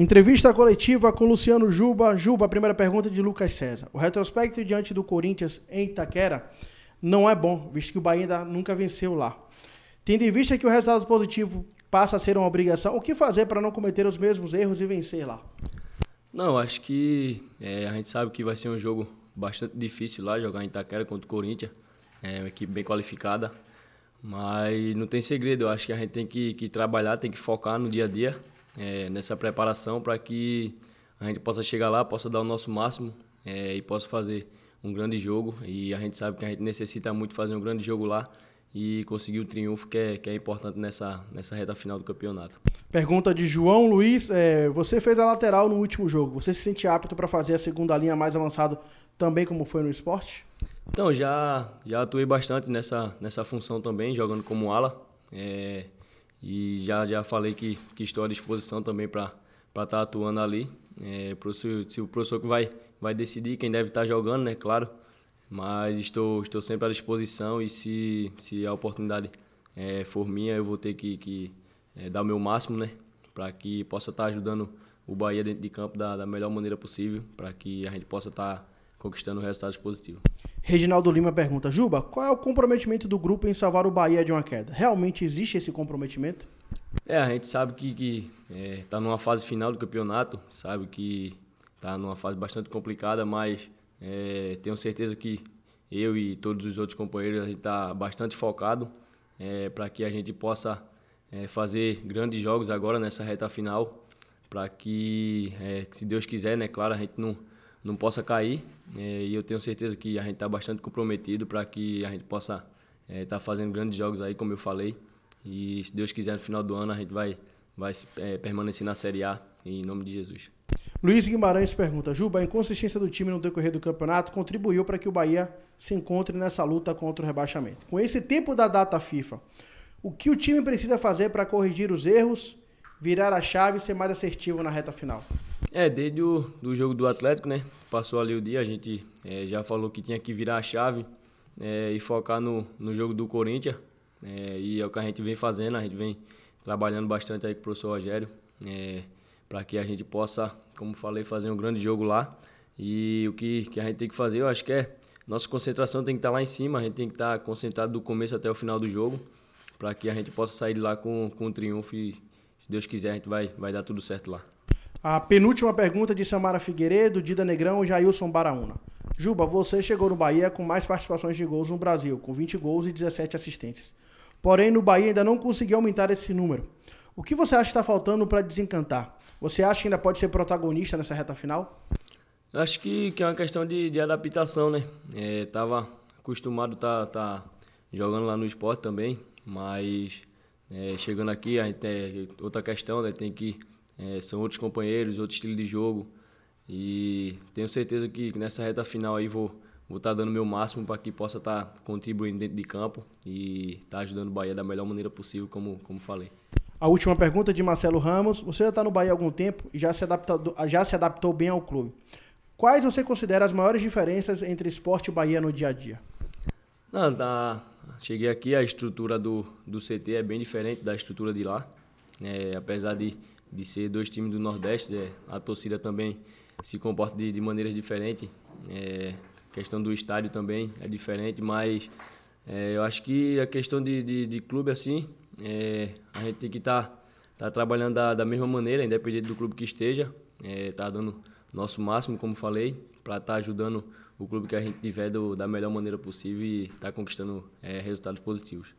Entrevista coletiva com Luciano Juba. Juba, primeira pergunta de Lucas César. O retrospecto diante do Corinthians em Itaquera não é bom, visto que o Bahia ainda nunca venceu lá. Tendo em vista que o resultado positivo passa a ser uma obrigação, o que fazer para não cometer os mesmos erros e vencer lá? Não, acho que é, a gente sabe que vai ser um jogo bastante difícil lá, jogar em Itaquera contra o Corinthians. É uma equipe bem qualificada, mas não tem segredo. Eu acho que a gente tem que, que trabalhar, tem que focar no dia a dia, é, nessa preparação para que a gente possa chegar lá, possa dar o nosso máximo é, e possa fazer um grande jogo. E a gente sabe que a gente necessita muito fazer um grande jogo lá e conseguir o triunfo que é, que é importante nessa, nessa reta final do campeonato. Pergunta de João Luiz: é, você fez a lateral no último jogo. Você se sente apto para fazer a segunda linha mais avançado também como foi no esporte? Então, já, já atuei bastante nessa, nessa função também, jogando como ala. É, e já, já falei que, que estou à disposição também para estar tá atuando ali. É, se o professor que vai, vai decidir quem deve estar tá jogando, né? Claro. Mas estou, estou sempre à disposição e se, se a oportunidade é, for minha, eu vou ter que, que é, dar o meu máximo, né? Para que possa estar tá ajudando o Bahia dentro de campo da, da melhor maneira possível, para que a gente possa estar tá conquistando resultados positivos. Reginaldo Lima pergunta: Juba, qual é o comprometimento do grupo em salvar o Bahia de uma queda? Realmente existe esse comprometimento? É, a gente sabe que, que é, tá numa fase final do campeonato, sabe que está numa fase bastante complicada, mas é, tenho certeza que eu e todos os outros companheiros a gente está bastante focado é, para que a gente possa é, fazer grandes jogos agora nessa reta final, para que, é, se Deus quiser, né, claro, a gente não não possa cair. É, e eu tenho certeza que a gente está bastante comprometido para que a gente possa estar é, tá fazendo grandes jogos aí, como eu falei. E se Deus quiser, no final do ano a gente vai, vai é, permanecer na Série A, em nome de Jesus. Luiz Guimarães pergunta: Juba, a inconsistência do time no decorrer do campeonato contribuiu para que o Bahia se encontre nessa luta contra o rebaixamento. Com esse tempo da data FIFA, o que o time precisa fazer para corrigir os erros, virar a chave e ser mais assertivo na reta final? É, desde o do jogo do Atlético, né? Passou ali o dia, a gente é, já falou que tinha que virar a chave é, e focar no, no jogo do Corinthians. É, e é o que a gente vem fazendo, a gente vem trabalhando bastante aí com o professor Rogério, é, para que a gente possa, como falei, fazer um grande jogo lá. E o que, que a gente tem que fazer, eu acho que é, nossa concentração tem que estar lá em cima, a gente tem que estar concentrado do começo até o final do jogo, para que a gente possa sair de lá com, com um triunfo e, se Deus quiser, a gente vai, vai dar tudo certo lá. A penúltima pergunta de Samara Figueiredo, Dida Negrão e Jailson Baraúna. Juba, você chegou no Bahia com mais participações de gols no Brasil, com 20 gols e 17 assistências. Porém, no Bahia ainda não conseguiu aumentar esse número. O que você acha que está faltando para desencantar? Você acha que ainda pode ser protagonista nessa reta final? Acho que, que é uma questão de, de adaptação, né? É, tava acostumado a tá, tá jogando lá no esporte também, mas é, chegando aqui a gente tem outra questão, né? Tem que é, são outros companheiros, outro estilo de jogo. E tenho certeza que nessa reta final aí vou vou estar tá dando meu máximo para que possa estar tá contribuindo dentro de campo e estar tá ajudando o Bahia da melhor maneira possível, como, como falei. A última pergunta de Marcelo Ramos. Você já está no Bahia há algum tempo e já se, adaptou, já se adaptou bem ao clube. Quais você considera as maiores diferenças entre esporte e Bahia no dia a dia? Não, tá, cheguei aqui, a estrutura do, do CT é bem diferente da estrutura de lá. É, apesar de de ser dois times do Nordeste, é, a torcida também se comporta de, de maneiras diferentes. É, a questão do estádio também é diferente, mas é, eu acho que a questão de, de, de clube assim, é, a gente tem que estar tá, tá trabalhando da, da, mesma maneira, independente do clube que esteja, é, tá dando nosso máximo, como falei, para estar tá ajudando o clube que a gente tiver do, da melhor maneira possível e estar tá conquistando é, resultados positivos.